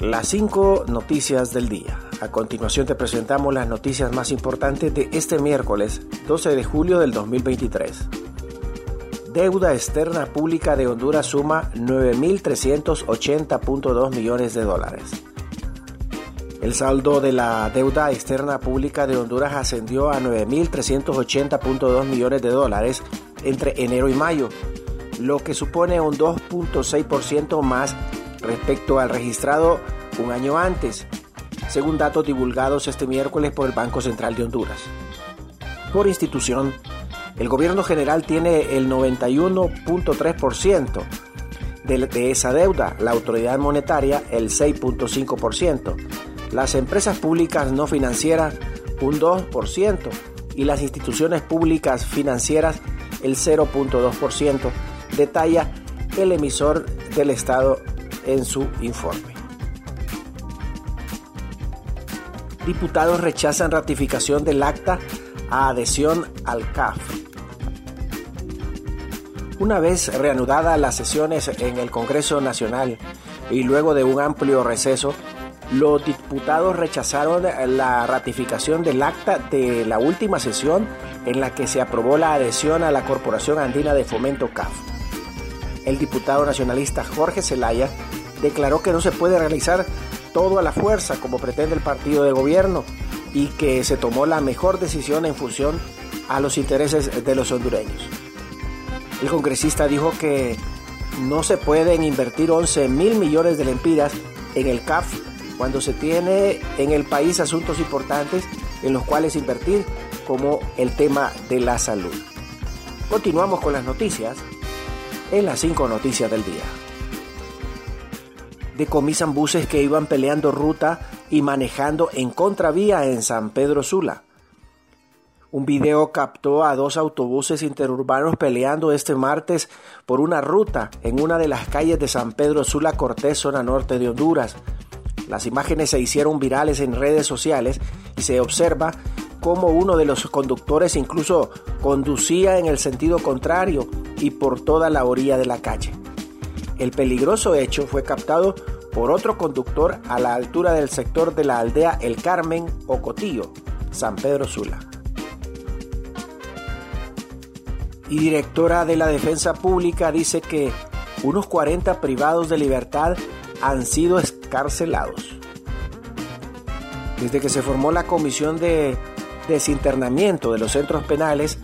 las cinco noticias del día. A continuación te presentamos las noticias más importantes de este miércoles 12 de julio del 2023. Deuda externa pública de Honduras suma 9.380.2 millones de dólares. El saldo de la deuda externa pública de Honduras ascendió a 9.380.2 millones de dólares entre enero y mayo, lo que supone un 2.6% más respecto al registrado un año antes, según datos divulgados este miércoles por el Banco Central de Honduras. Por institución, el gobierno general tiene el 91.3% de, esa deuda, la autoridad monetaria el 6.5%, las empresas públicas no financieras un 2% y las instituciones públicas financieras el 0.2%, detalla el emisor del Estado en su informe. Diputados rechazan ratificación del acta a adhesión al CAF. Una vez reanudadas las sesiones en el Congreso Nacional y luego de un amplio receso, los diputados rechazaron la ratificación del acta de la última sesión en la que se aprobó la adhesión a la Corporación Andina de Fomento CAF. El diputado nacionalista Jorge Zelaya declaró que no se puede realizar todo a la fuerza como pretende el partido de gobierno y que se tomó la mejor decisión en función a los intereses de los hondureños. El congresista dijo que no se pueden invertir 11 mil millones de lempiras en el CAF cuando se tiene en el país asuntos importantes en los cuales invertir, como el tema de la salud. Continuamos con las noticias en las cinco noticias del día decomisan buses que iban peleando ruta y manejando en contravía en San Pedro Sula. Un video captó a dos autobuses interurbanos peleando este martes por una ruta en una de las calles de San Pedro Sula Cortés, zona norte de Honduras. Las imágenes se hicieron virales en redes sociales y se observa cómo uno de los conductores incluso conducía en el sentido contrario y por toda la orilla de la calle. El peligroso hecho fue captado por otro conductor a la altura del sector de la aldea El Carmen o Cotillo, San Pedro Sula. Y directora de la Defensa Pública dice que unos 40 privados de libertad han sido escarcelados. Desde que se formó la Comisión de Desinternamiento de los Centros Penales,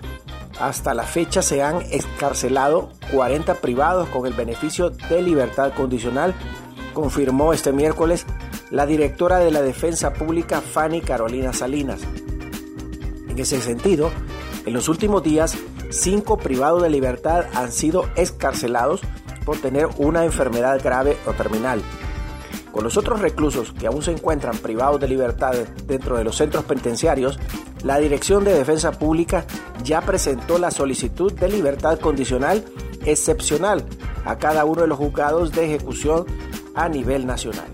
hasta la fecha se han escarcelado 40 privados con el beneficio de libertad condicional, confirmó este miércoles la directora de la Defensa Pública Fanny Carolina Salinas. En ese sentido, en los últimos días, cinco privados de libertad han sido escarcelados por tener una enfermedad grave o terminal. Con los otros reclusos que aún se encuentran privados de libertad dentro de los centros penitenciarios, la Dirección de Defensa Pública ya presentó la solicitud de libertad condicional excepcional a cada uno de los juzgados de ejecución a nivel nacional.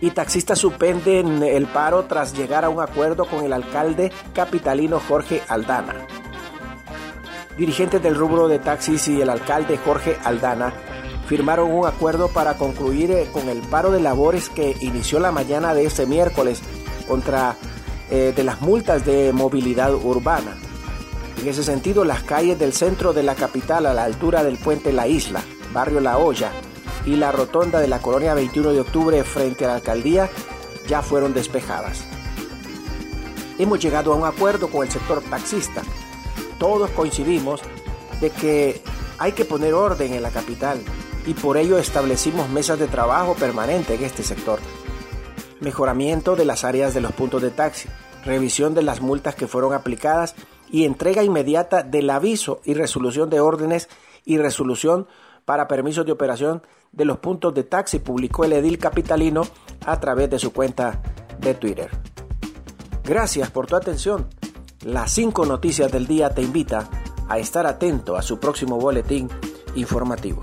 Y taxistas suspenden el paro tras llegar a un acuerdo con el alcalde capitalino Jorge Aldana. Dirigentes del rubro de taxis y el alcalde Jorge Aldana firmaron un acuerdo para concluir eh, con el paro de labores que inició la mañana de este miércoles contra eh, de las multas de movilidad urbana. En ese sentido, las calles del centro de la capital a la altura del puente La Isla, barrio La Hoya y la rotonda de la colonia 21 de octubre frente a la alcaldía ya fueron despejadas. Hemos llegado a un acuerdo con el sector taxista. Todos coincidimos de que hay que poner orden en la capital y por ello establecimos mesas de trabajo permanente en este sector. Mejoramiento de las áreas de los puntos de taxi, revisión de las multas que fueron aplicadas y entrega inmediata del aviso y resolución de órdenes y resolución para permisos de operación de los puntos de taxi, publicó el edil capitalino a través de su cuenta de Twitter. Gracias por tu atención. Las cinco noticias del día te invita a estar atento a su próximo boletín informativo.